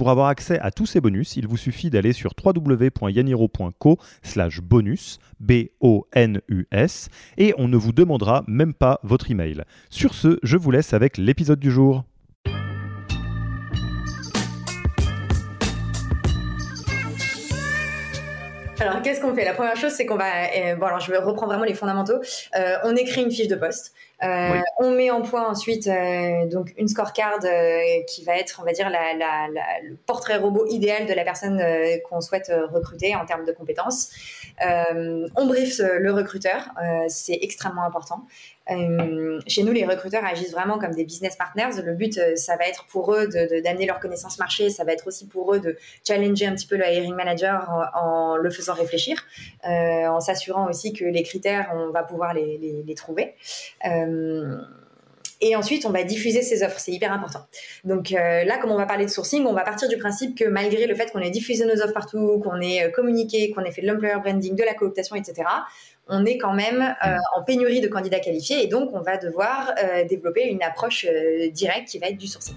Pour avoir accès à tous ces bonus, il vous suffit d'aller sur www.yaniro.co slash bonus, B-O-N-U-S, et on ne vous demandera même pas votre email. Sur ce, je vous laisse avec l'épisode du jour. Alors, qu'est-ce qu'on fait? La première chose, c'est qu'on va. euh, bon, alors, je vais reprendre vraiment les fondamentaux. Euh, on écrit une fiche de poste. Euh. On met en point ensuite euh, donc une scorecard euh, qui va être, on va dire, la, le portrait robot idéal de la personne qu'on souhaite recruter en termes de compétences. On brief euh, le recruteur, c'est extrêmement important. Chez nous, les recruteurs agissent vraiment comme des business partners. Le but, ça va être pour eux d'amener leurs connaissances marché. Ça va être aussi pour eux de challenger un petit peu le hiring manager en, le faisant réfléchir, en s'assurant aussi que les critères, on va pouvoir les, trouver. Et ensuite, on va diffuser ces offres, c'est hyper important. Donc euh, là, comme on va parler de sourcing, on va partir du principe que malgré le fait qu'on ait diffusé nos offres partout, qu'on ait euh, communiqué, qu'on ait fait de l'employer branding, de la cooptation, etc., on est quand même euh, en pénurie de candidats qualifiés et donc on va devoir euh, développer une approche euh, directe qui va être du sourcing.